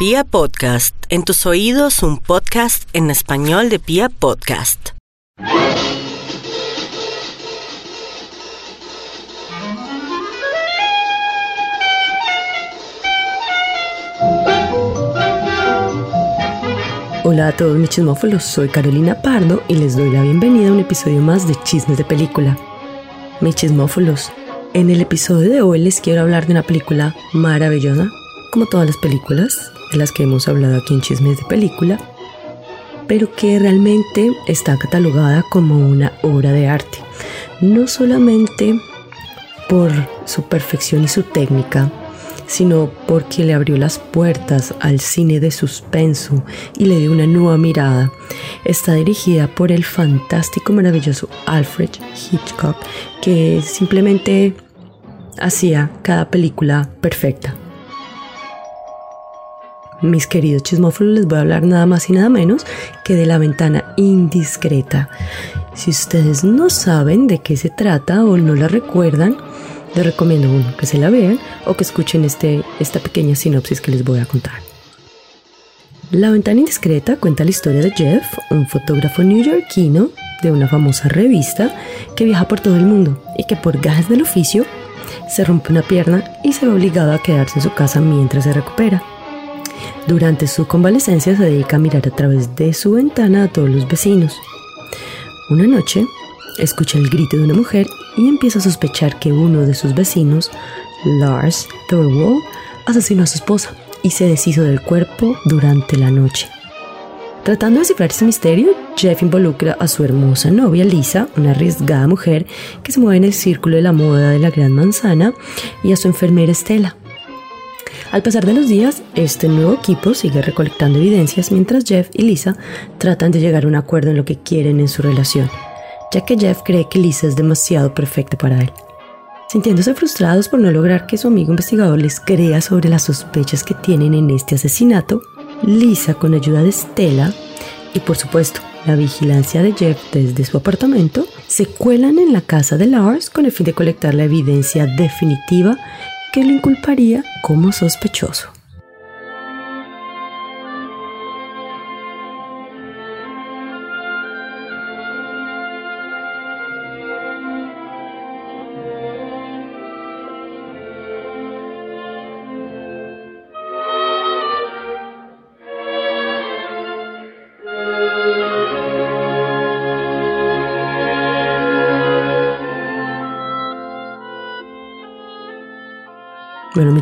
Pia Podcast, en tus oídos un podcast en español de Pia Podcast. Hola a todos mis chismófolos, soy Carolina Pardo y les doy la bienvenida a un episodio más de Chismes de Película. Mis chismófolos, en el episodio de hoy les quiero hablar de una película maravillosa, como todas las películas de las que hemos hablado aquí en Chismes de Película, pero que realmente está catalogada como una obra de arte. No solamente por su perfección y su técnica, sino porque le abrió las puertas al cine de suspenso y le dio una nueva mirada. Está dirigida por el fantástico, maravilloso Alfred Hitchcock, que simplemente hacía cada película perfecta. Mis queridos chismófolos, les voy a hablar nada más y nada menos que de la ventana indiscreta. Si ustedes no saben de qué se trata o no la recuerdan, les recomiendo uno que se la vean o que escuchen este, esta pequeña sinopsis que les voy a contar. La ventana indiscreta cuenta la historia de Jeff, un fotógrafo neoyorquino de una famosa revista que viaja por todo el mundo y que por gajes del oficio se rompe una pierna y se ve obligado a quedarse en su casa mientras se recupera. Durante su convalecencia se dedica a mirar a través de su ventana a todos los vecinos. Una noche, escucha el grito de una mujer y empieza a sospechar que uno de sus vecinos, Lars Thorwald, asesinó a su esposa y se deshizo del cuerpo durante la noche. Tratando de descifrar ese misterio, Jeff involucra a su hermosa novia Lisa, una arriesgada mujer que se mueve en el círculo de la moda de la Gran Manzana, y a su enfermera Estela. Al pasar de los días, este nuevo equipo sigue recolectando evidencias mientras Jeff y Lisa tratan de llegar a un acuerdo en lo que quieren en su relación ya que Jeff cree que Lisa es demasiado perfecta para él. Sintiéndose frustrados por no lograr que su amigo investigador les crea sobre las sospechas que tienen en este asesinato, Lisa, con ayuda de Stella y por supuesto la vigilancia de Jeff desde su apartamento, se cuelan en la casa de Lars con el fin de colectar la evidencia definitiva que lo inculparía como sospechoso.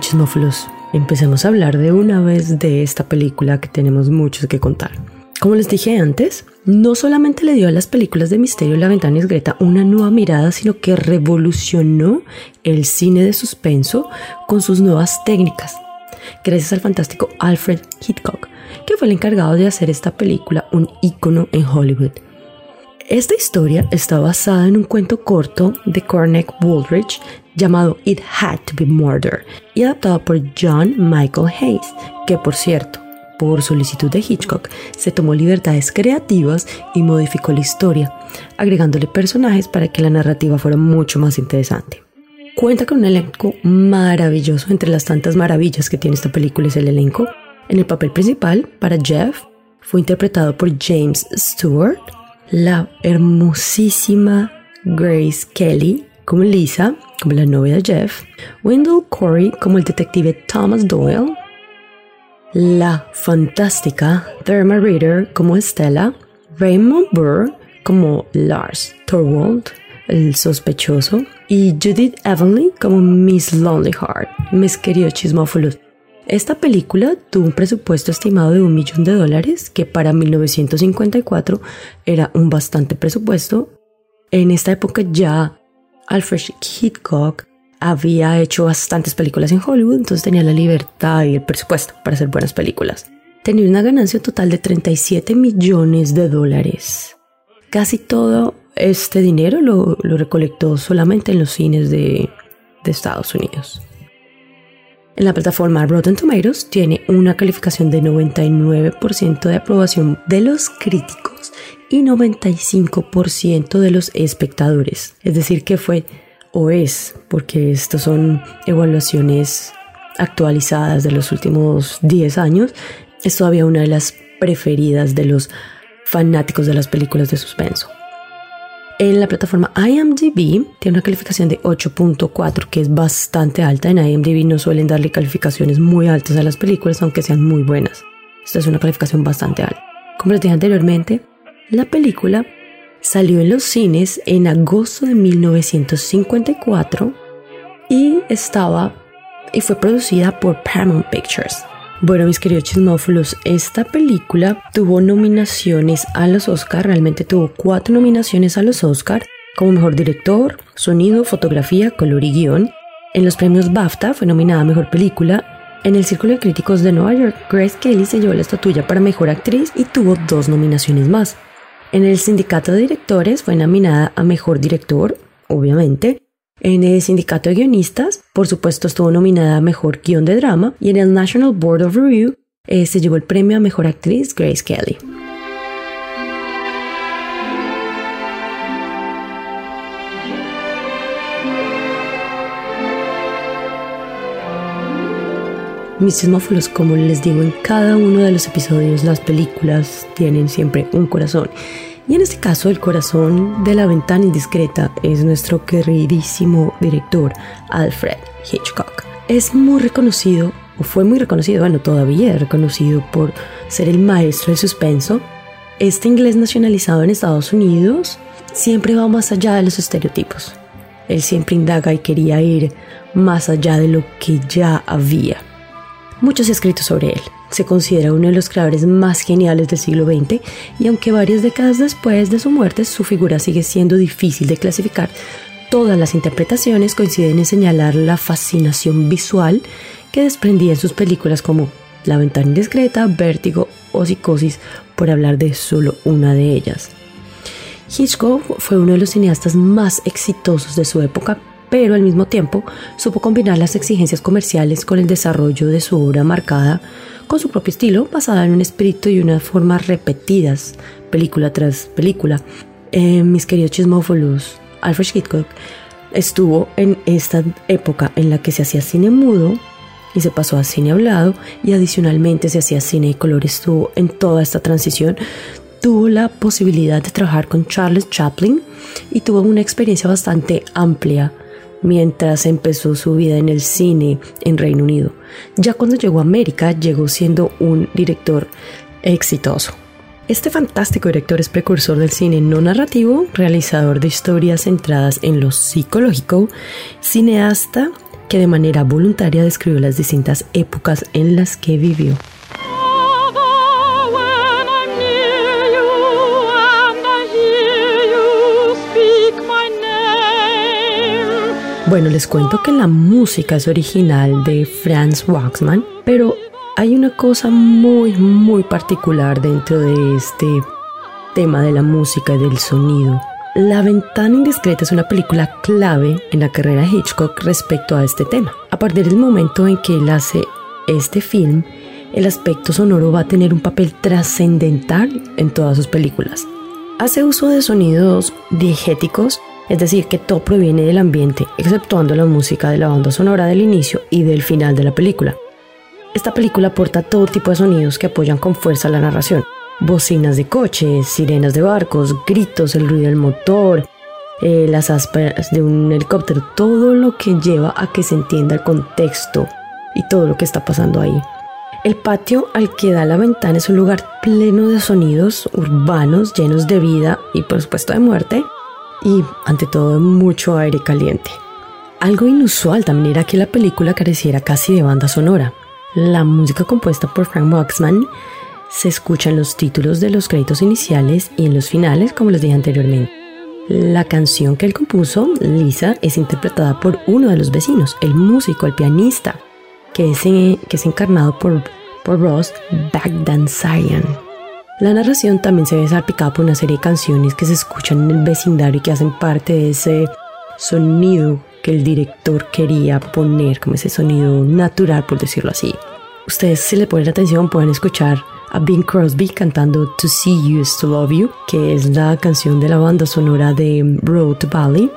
Chismófilos, empecemos a hablar de una vez de esta película que tenemos mucho que contar. Como les dije antes, no solamente le dio a las películas de misterio La ventana Greta una nueva mirada, sino que revolucionó el cine de suspenso con sus nuevas técnicas. Gracias al fantástico Alfred Hitchcock, que fue el encargado de hacer esta película un ícono en Hollywood. Esta historia está basada en un cuento corto de Cormac Woolrich llamado It Had to Be Murder y adaptado por John Michael Hayes, que por cierto, por solicitud de Hitchcock, se tomó libertades creativas y modificó la historia, agregándole personajes para que la narrativa fuera mucho más interesante. Cuenta con un elenco maravilloso, entre las tantas maravillas que tiene esta película es el elenco. En el papel principal, para Jeff, fue interpretado por James Stewart, la hermosísima Grace Kelly como Lisa, como la novia Jeff, Wendell Corey como el detective Thomas Doyle, la fantástica Therma Reader como Estella, Raymond Burr como Lars Thorwald, el sospechoso, y Judith Evanley como Miss Lonely Heart, mis queridos chismófilos. Esta película tuvo un presupuesto estimado de un millón de dólares, que para 1954 era un bastante presupuesto. En esta época ya Alfred Hitchcock había hecho bastantes películas en Hollywood, entonces tenía la libertad y el presupuesto para hacer buenas películas. Tenía una ganancia total de 37 millones de dólares. Casi todo este dinero lo, recolectó solamente en los cines de Estados Unidos. En la plataforma Rotten Tomatoes tiene una calificación de 99% de aprobación de los críticos y 95% de los espectadores. Es decir, que fue o es, porque estas son evaluaciones actualizadas de los últimos 10 años, es todavía una de las preferidas de los fanáticos de las películas de suspenso. En la plataforma IMDb tiene una calificación de 8.4 que es bastante alta. En IMDb no suelen darle calificaciones muy altas a las películas aunque sean muy buenas. Esta es una calificación bastante alta. Como les dije anteriormente, la película salió en los cines en agosto de 1954 y estaba y fue producida por Paramount Pictures. Bueno, mis queridos chismófilos, esta película tuvo nominaciones a los Oscar, realmente tuvo cuatro nominaciones a los Oscar, como mejor director, sonido, fotografía, color y guion. En los premios BAFTA fue nominada a mejor película. En el Círculo de Críticos de Nueva York, Grace Kelly se llevó la estatuilla para mejor actriz y tuvo dos nominaciones más. En el Sindicato de Directores fue nominada a mejor director, obviamente, en el sindicato de guionistas, por supuesto, estuvo nominada a Mejor Guión de Drama y en el National Board of Review eh, se llevó el premio a Mejor Actriz Grace Kelly. Mis chismófilos, como les digo en cada uno de los episodios, las películas tienen siempre un corazón y en este caso, el corazón de la ventana indiscreta es nuestro queridísimo director, Alfred Hitchcock. Es muy reconocido, o fue muy reconocido, bueno, todavía es reconocido por ser el maestro del suspenso. Este inglés nacionalizado en Estados Unidos siempre va más allá de los estereotipos. Él siempre indaga y quería ir más allá de lo que ya había. Mucho se ha escrito sobre él, se considera uno de los creadores más geniales del siglo XX y aunque varias décadas después de su muerte su figura sigue siendo difícil de clasificar, todas las interpretaciones coinciden en señalar la fascinación visual que desprendía en sus películas como La ventana indiscreta, Vértigo o Psicosis, por hablar de solo una de ellas. Hitchcock fue uno de los cineastas más exitosos de su época, pero al mismo tiempo supo combinar las exigencias comerciales con el desarrollo de su obra marcada con su propio estilo, basada en un espíritu y unas formas repetidas, película tras película. Eh, mis queridos chismófolos, Alfred Hitchcock estuvo en esta época en la que se hacía cine mudo y se pasó a cine hablado y adicionalmente se hacía cine de color. Estuvo en toda esta transición. Tuvo la posibilidad de trabajar con Charles Chaplin y tuvo una experiencia bastante amplia mientras empezó su vida en el cine en Reino Unido. Ya cuando llegó a América, llegó siendo un director exitoso. Este fantástico director es precursor del cine no narrativo, realizador de historias centradas en lo psicológico, cineasta que de manera voluntaria describió las distintas épocas en las que vivió. Bueno, les cuento que la música es original de Franz Waxman, pero hay una cosa muy, muy particular dentro de este tema de la música y del sonido. La ventana indiscreta es una película clave en la carrera de Hitchcock respecto a este tema. A partir del momento en que él hace este film, el aspecto sonoro va a tener un papel trascendental en todas sus películas. Hace uso de sonidos diegéticos es decir, que todo proviene del ambiente, exceptuando la música de la banda sonora del inicio y del final de la película. Esta película aporta todo tipo de sonidos que apoyan con fuerza la narración. Bocinas de coches, sirenas de barcos, gritos, el ruido del motor, eh, las aspas de un helicóptero, todo lo que lleva a que se entienda el contexto y todo lo que está pasando ahí. El patio al que da la ventana es un lugar pleno de sonidos urbanos llenos de vida y por supuesto de muerte, y ante todo mucho aire caliente. Algo inusual también era que la película careciera casi de banda sonora. La música compuesta por Frank Waxman se escucha en los títulos de los créditos iniciales y en los finales, como les dije anteriormente. La canción que él compuso, Lisa, es interpretada por uno de los vecinos, el músico, el pianista, que es, que es encarnado por, por Ross Bagdasarian. La narración también se ve salpicada por una serie de canciones que se escuchan en el vecindario y que hacen parte de ese sonido que el director quería poner, como ese sonido natural, por decirlo así. Ustedes, si le ponen atención, pueden escuchar a Bing Crosby cantando To See You is to Love You, que es la canción de la banda sonora de Road to Valley.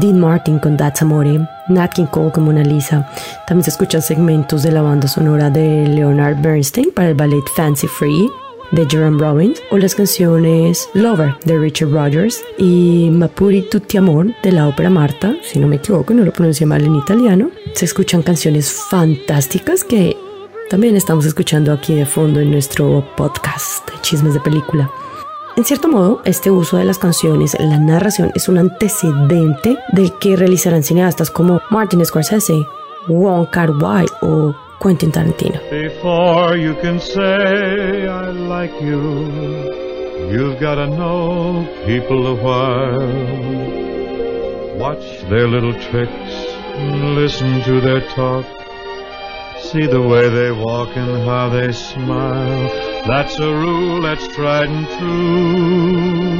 Dean Martin con That's Amore, Nat King Cole con Mona Lisa. También se escuchan segmentos de la banda sonora de Leonard Bernstein para el ballet Fancy Free de Jerome Robbins o las canciones Lover de Richard Rogers y Mapuri Tutti Amor de la ópera Marta, si no me equivoco, no lo pronuncié mal en italiano. Se escuchan canciones fantásticas que también estamos escuchando aquí de fondo en nuestro podcast de Chismes de Película. En cierto modo, este uso de las canciones, la narración, es un antecedente del que realizarán cineastas como Martin Scorsese, Wong Kar Wai o Quentin Tarantino. Before you can say I like you, you've got to know people a while. Watch their little tricks, listen to their talk. See the way they walk and how they smile. That's a rule that's tried and true.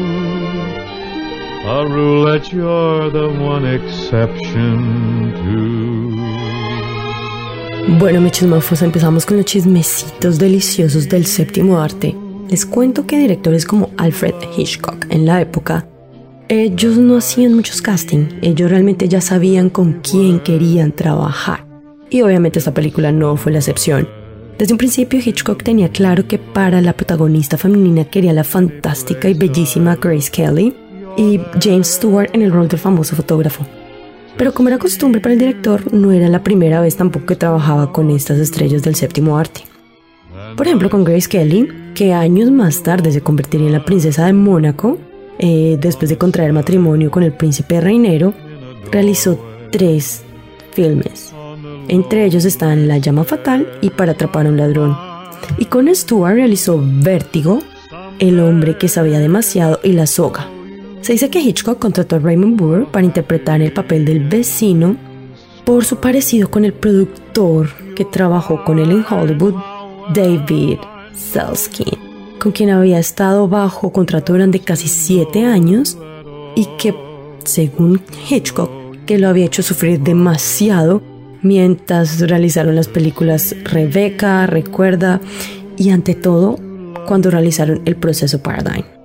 A rule that you're the one exception to. Bueno, mis chismofos, empezamos con los chismecitos deliciosos del séptimo arte. Les cuento que directores como Alfred Hitchcock en la época, ellos no hacían muchos casting, ellos realmente ya sabían con quién querían trabajar. Y obviamente esta película no fue la excepción. Desde un principio Hitchcock tenía claro que para la protagonista femenina quería la fantástica y bellísima Grace Kelly y James Stewart en el rol del famoso fotógrafo. Pero como era costumbre para el director, no era la primera vez tampoco que trabajaba con estas estrellas del séptimo arte. Por ejemplo, con Grace Kelly, que años más tarde se convertiría en la princesa de Mónaco, eh, después de contraer matrimonio con el príncipe reinero, realizó tres filmes. Entre ellos están La llama fatal y Para atrapar a un ladrón. Y con Stewart realizó Vértigo, El hombre que sabía demasiado y La soga. Se dice que Hitchcock contrató a Raymond Burr para interpretar el papel del vecino por su parecido con el productor que trabajó con él en Hollywood, David Selzkin, con quien había estado bajo contrato durante casi siete años y que, según Hitchcock, que lo había hecho sufrir demasiado mientras realizaron las películas Rebeca, Recuerda y ante todo cuando realizaron el proceso Paradigm.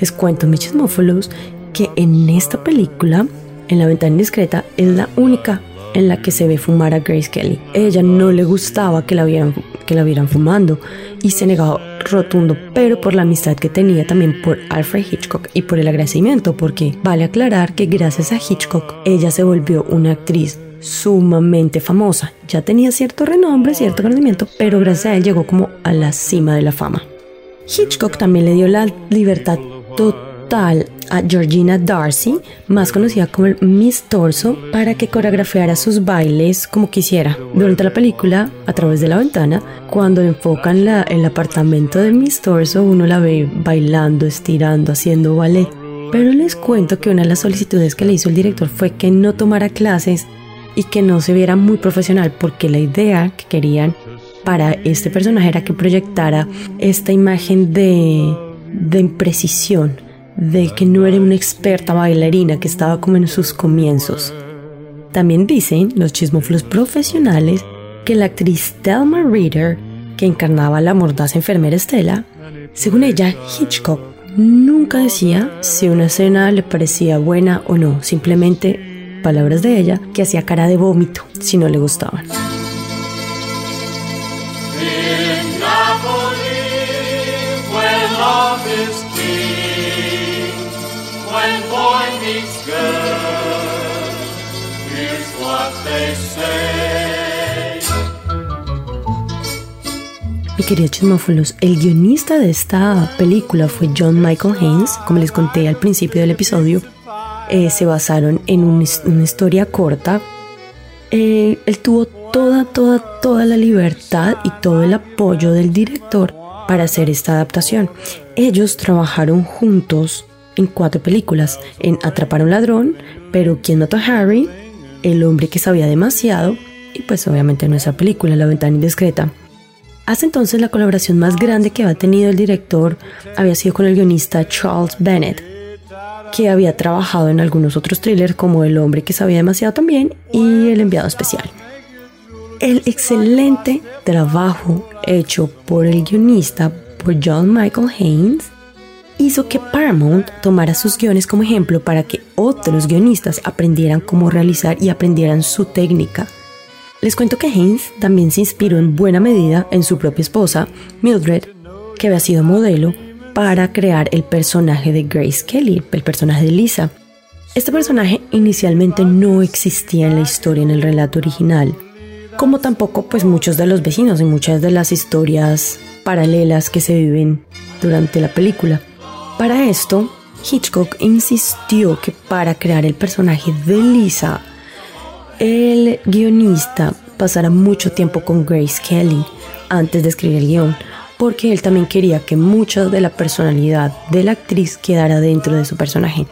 Les cuento, mis chismófilos, que en esta película, en La ventana indiscreta, es la única en la que se ve fumar a Grace Kelly. Ella no le gustaba que la vieran, que la vieran fumando y se negaba rotundo, pero por la amistad que tenía también por Alfred Hitchcock y por el agradecimiento, porque vale aclarar que gracias a Hitchcock ella se volvió una actriz sumamente famosa. Ya tenía cierto renombre, cierto conocimiento, pero gracias a él llegó como a la cima de la fama. Hitchcock también le dio la libertad total a Georgina Darcy, más conocida como Miss Torso, para que coreografiara sus bailes como quisiera. Durante la película, a través de la ventana, cuando enfocan la, el apartamento de Miss Torso, uno la ve bailando, estirando, haciendo ballet. Pero les cuento que una de las solicitudes que le hizo el director fue que no tomara clases y que no se viera muy profesional porque la idea que querían para este personaje era que proyectara esta imagen de, de imprecisión, de que no era una experta bailarina, que estaba como en sus comienzos. También dicen los chismoflos profesionales que la actriz Thelma Reader, que encarnaba a la mordaz enfermera Estela, según ella, Hitchcock nunca decía si una escena le parecía buena o no, simplemente palabras de ella, que hacía cara de vómito si no le gustaban. Mi querido chismófilos, el guionista de esta película fue John Michael Haynes, como les conté al principio del episodio, eh, se basaron en una historia corta. Eh, él tuvo toda, toda, toda la libertad y todo el apoyo del director para hacer esta adaptación. Ellos trabajaron juntos en cuatro películas, en Atrapar a un ladrón, pero ¿Quién mató a Harry? El hombre que sabía demasiado y pues obviamente nuestra película, La ventana indiscreta. Hace entonces la colaboración más grande que había tenido el director había sido con el guionista Charles Bennett, que había trabajado en algunos otros thrillers como El hombre que sabía demasiado también y El enviado especial. El excelente trabajo hecho por el guionista, por John Michael Haynes, hizo que Paramount tomara sus guiones como ejemplo para que otros guionistas aprendieran cómo realizar y aprendieran su técnica. Les cuento que Haynes también se inspiró en buena medida en su propia esposa, Mildred, que había sido modelo para crear el personaje de Grace Kelly, el personaje de Lisa. Este personaje inicialmente no existía en la historia, en el relato original, como tampoco pues muchos de los vecinos y muchas de las historias paralelas que se viven durante la película. Para esto, Hitchcock insistió que para crear el personaje de Lisa, el guionista pasara mucho tiempo con Grace Kelly antes de escribir el guion, porque él también quería que mucha de la personalidad de la actriz quedara dentro de su personaje.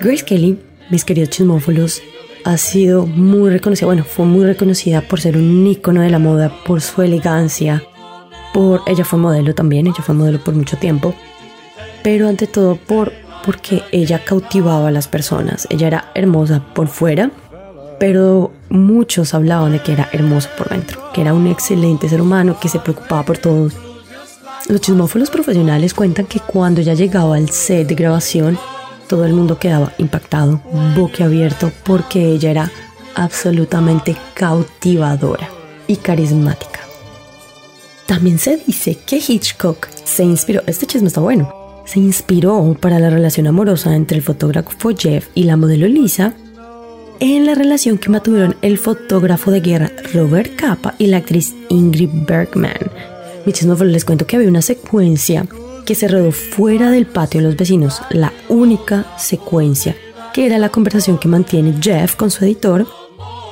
Grace Kelly, mis queridos chismófolos, ha sido muy reconocida, bueno, fue muy reconocida por ser un ícono de la moda, por su elegancia, por ella fue modelo también, ella fue modelo por mucho tiempo, pero ante todo por porque ella cautivaba a las personas. Ella era hermosa por fuera, pero muchos hablaban de que era hermosa por dentro, que era un excelente ser humano, que se preocupaba por todos. Los chismófonos profesionales cuentan que cuando ya llegaba al set de grabación, todo el mundo quedaba impactado, boquiabierto, porque ella era absolutamente cautivadora y carismática. También se dice que Hitchcock se inspiró, este chisme está bueno, se inspiró para la relación amorosa entre el fotógrafo Jeff y la modelo Lisa en la relación que mantuvieron el fotógrafo de guerra Robert Capa y la actriz Ingrid Bergman. Mi les cuento que había una secuencia que se rodó fuera del patio de los vecinos, la única secuencia, que era la conversación que mantiene Jeff con su editor,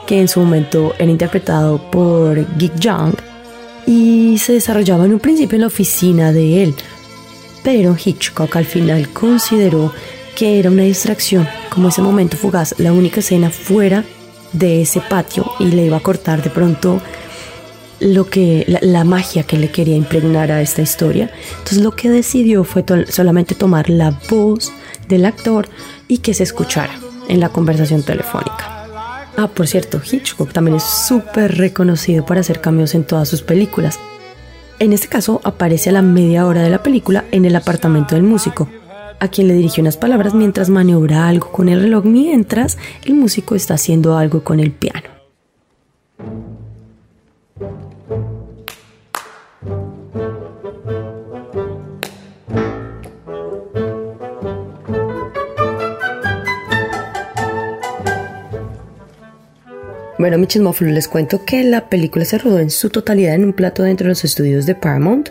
que en su momento era interpretado por Geek Young, y se desarrollaba en un principio en la oficina de él, pero Hitchcock al final consideró que era una distracción, como ese momento fugaz, la única escena fuera de ese patio y le iba a cortar de pronto lo que la, magia que le quería impregnar a esta historia. Entonces lo que decidió fue solamente tomar la voz del actor y que se escuchara en la conversación telefónica. Ah, por cierto, Hitchcock también es súper reconocido por hacer cambios en todas sus películas. En este caso aparece a la media hora de la película en el apartamento del músico, a quien le dirige unas palabras mientras maniobra algo con el reloj mientras el músico está haciendo algo con el piano. Bueno, mi chismófilo, les cuento que la película se rodó en su totalidad en un plato dentro de los estudios de Paramount.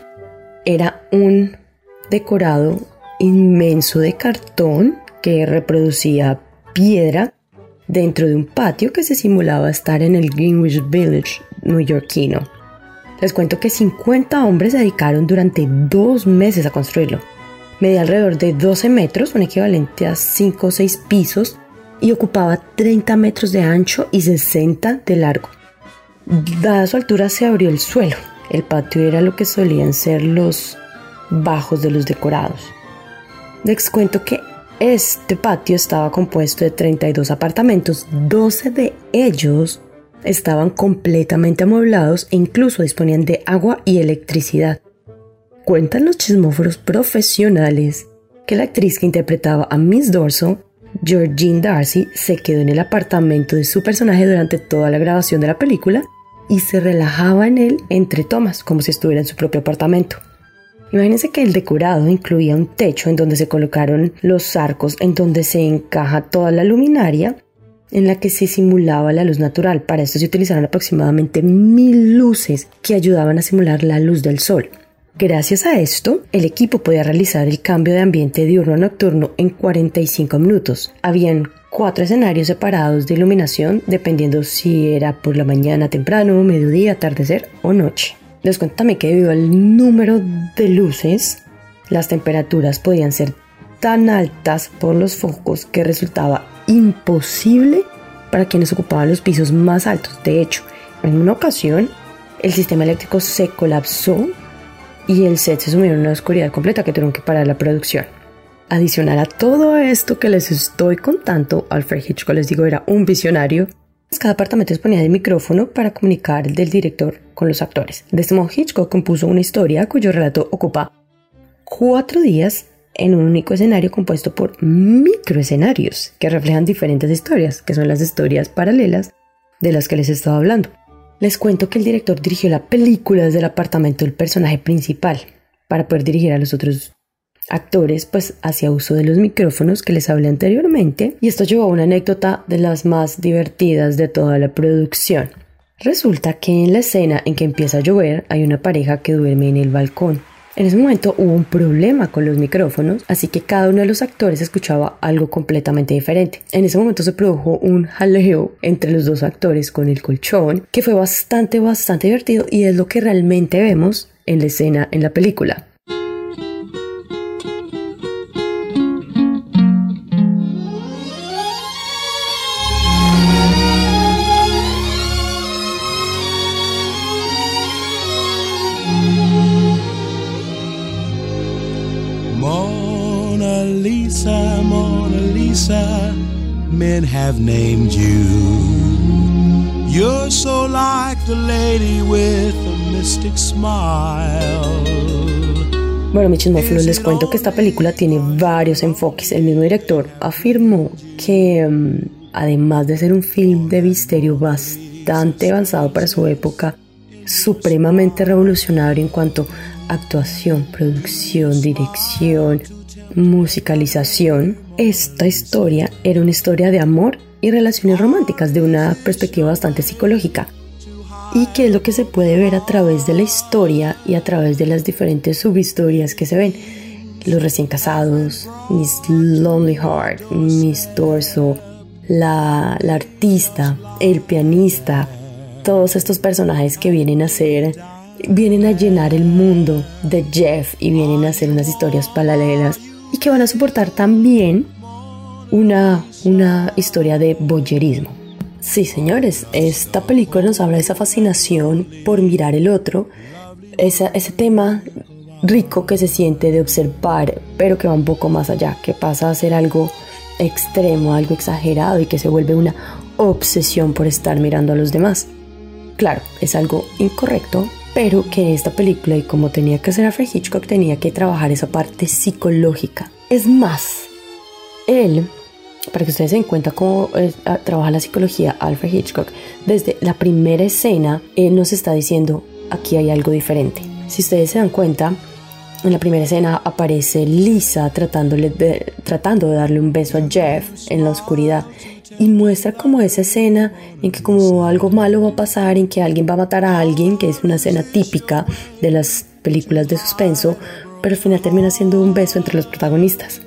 Era un decorado inmenso de cartón que reproducía piedra dentro de un patio que se simulaba estar en el Greenwich Village neoyorquino. Les cuento que 50 hombres se dedicaron durante dos meses a construirlo. Medía alrededor de 12 metros, un equivalente a 5 o 6 pisos, y ocupaba 30 metros de ancho y 60 de largo. Dada su altura se abrió el suelo. El patio era lo que solían ser los bajos de los decorados. Les cuento que este patio estaba compuesto de 32 apartamentos, 12 de ellos estaban completamente amueblados e incluso disponían de agua y electricidad. Cuentan los chismóforos profesionales que la actriz que interpretaba a Miss Dorso Georgine Darcy se quedó en el apartamento de su personaje durante toda la grabación de la película y se relajaba en él entre tomas, como si estuviera en su propio apartamento. Imagínense que el decorado incluía un techo en donde se colocaron los arcos en donde se encaja toda la luminaria en la que se simulaba la luz natural. Para esto se utilizaron aproximadamente mil luces que ayudaban a simular la luz del sol. Gracias a esto, el equipo podía realizar el cambio de ambiente diurno a nocturno en 45 minutos. Habían cuatro escenarios separados de iluminación dependiendo si era por la mañana temprano, mediodía, atardecer o noche. Les también que debido al número de luces, las temperaturas podían ser tan altas por los focos que resultaba imposible para quienes ocupaban los pisos más altos. De hecho, en una ocasión, el sistema eléctrico se colapsó y el set se sumió en una oscuridad completa que tuvieron que parar la producción. Adicional a todo esto que les estoy contando, Alfred Hitchcock, les digo, era un visionario. Cada apartamento disponía de micrófono para comunicar del director con los actores. De este modo, Hitchcock compuso una historia cuyo relato ocupa cuatro días en un único escenario compuesto por microescenarios que reflejan diferentes historias, que son las historias paralelas de las que les estaba hablando. Les cuento que el director dirigió la película desde el apartamento del personaje principal para poder dirigir a los otros actores, pues hacía uso de los micrófonos que les hablé anteriormente y esto llevó a una anécdota de las más divertidas de toda la producción. Resulta que en la escena en que empieza a llover hay una pareja que duerme en el balcón. En ese momento hubo un problema con los micrófonos, así que cada uno de los actores escuchaba algo completamente diferente. En ese momento se produjo un jaleo entre los dos actores con el colchón, que fue bastante, bastante divertido y es lo que realmente vemos en la escena en la película. Men have named you. You're so like the lady with a mystic smile. Bueno, mis chismófilos, les cuento que esta película tiene varios enfoques. El mismo director afirmó que, mm, además de ser un film de misterio bastante avanzado para su época, supremamente revolucionario en cuanto a actuación, producción, dirección, musicalización, esta historia era una historia de amor y relaciones románticas de una perspectiva bastante psicológica. Y que es lo que se puede ver a través de la historia y a través de las diferentes subhistorias que se ven. Los recién casados, Miss Lonely Heart, Miss Torso, la, la artista, el pianista, todos estos personajes que vienen a ser vienen a llenar el mundo de Jeff y vienen a hacer unas historias paralelas y que van a soportar también una, una historia de boyerismo. Sí, señores, esta película nos habla de esa fascinación por mirar el otro, ese tema rico que se siente de observar, pero que va un poco más allá, que pasa a ser algo extremo, algo exagerado y que se vuelve una obsesión por estar mirando a los demás. Claro, es algo incorrecto, pero que esta película y como tenía que ser Alfred Hitchcock tenía que trabajar esa parte psicológica. Es más, él, para que ustedes se den cuenta cómo ah, trabaja la psicología Alfred Hitchcock, desde la primera escena, él nos está diciendo, aquí hay algo diferente. Si ustedes se dan cuenta, en la primera escena aparece Lisa tratándole tratando de darle un beso a Jeff en la oscuridad y muestra como esa escena en que como algo malo va a pasar, en que alguien va a matar a alguien, que es una escena típica de las películas de suspenso, pero al final termina siendo un beso entre los protagonistas.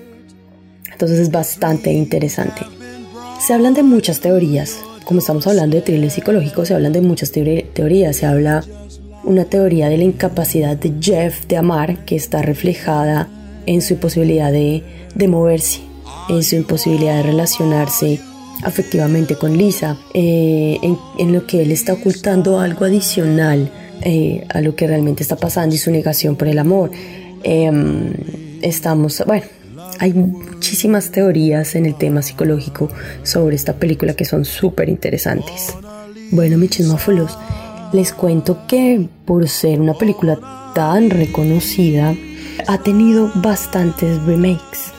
Entonces es bastante interesante. Se hablan de muchas teorías, como estamos hablando de thriller psicológico, se hablan de muchas teorías, se habla una teoría de la incapacidad de Jeff de amar que está reflejada en su imposibilidad de, de moverse, en su imposibilidad de relacionarse afectivamente con Lisa, eh, en, lo que él está ocultando algo adicional eh, a lo que realmente está pasando y su negación por el amor. Em, estamos, bueno, hay muchísimas teorías en el tema psicológico sobre esta película que son súper interesantes. Bueno, mis chismófolos, les cuento que por ser una película tan reconocida, ha tenido bastantes remakes.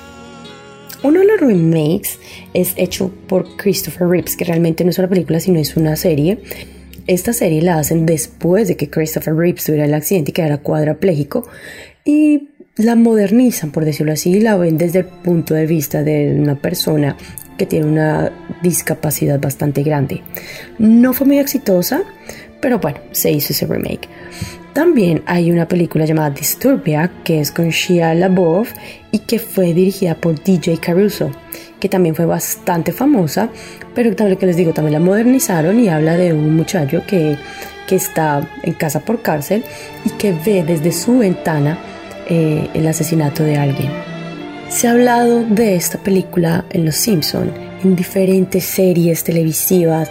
Uno de los remakes es hecho por Christopher Reeves, que realmente no es una película, sino es una serie. Esta serie la hacen después de que Christopher Reeves tuviera el accidente y quedara cuadraplégico y la modernizan, por decirlo así, y la ven desde el punto de vista de una persona que tiene una discapacidad bastante grande. No fue muy exitosa, pero bueno, se hizo ese remake. También hay una película llamada Disturbia, que es con Shia LaBeouf y que fue dirigida por DJ Caruso, que también fue bastante famosa, pero también que les digo, también la modernizaron y habla de un muchacho que, que está en casa por cárcel y que ve desde su ventana eh, el asesinato de alguien. Se ha hablado de esta película en Los Simpson, en diferentes series televisivas,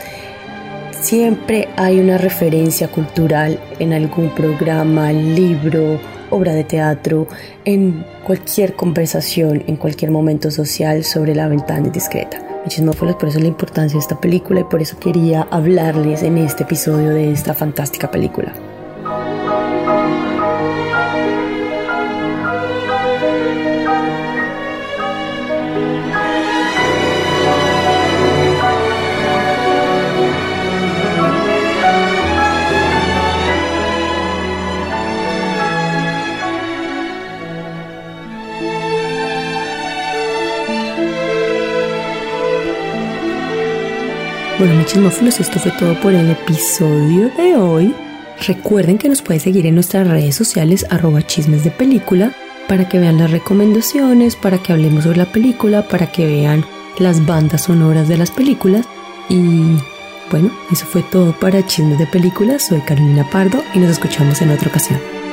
Siempre hay una referencia cultural en algún programa, libro, obra de teatro, en cualquier conversación, en cualquier momento social sobre la ventana discreta. Muchísimas por eso la importancia de esta película y por eso quería hablarles en este episodio de esta fantástica película. Mis chismófilos, esto fue todo por el episodio de hoy. Recuerden que nos pueden seguir en nuestras redes sociales arroba chismes de película para que vean las recomendaciones, para que hablemos sobre la película, para que vean las bandas sonoras de las películas. Y bueno, eso fue todo para Chismes de Películas. Soy Carolina Pardo y nos escuchamos en otra ocasión.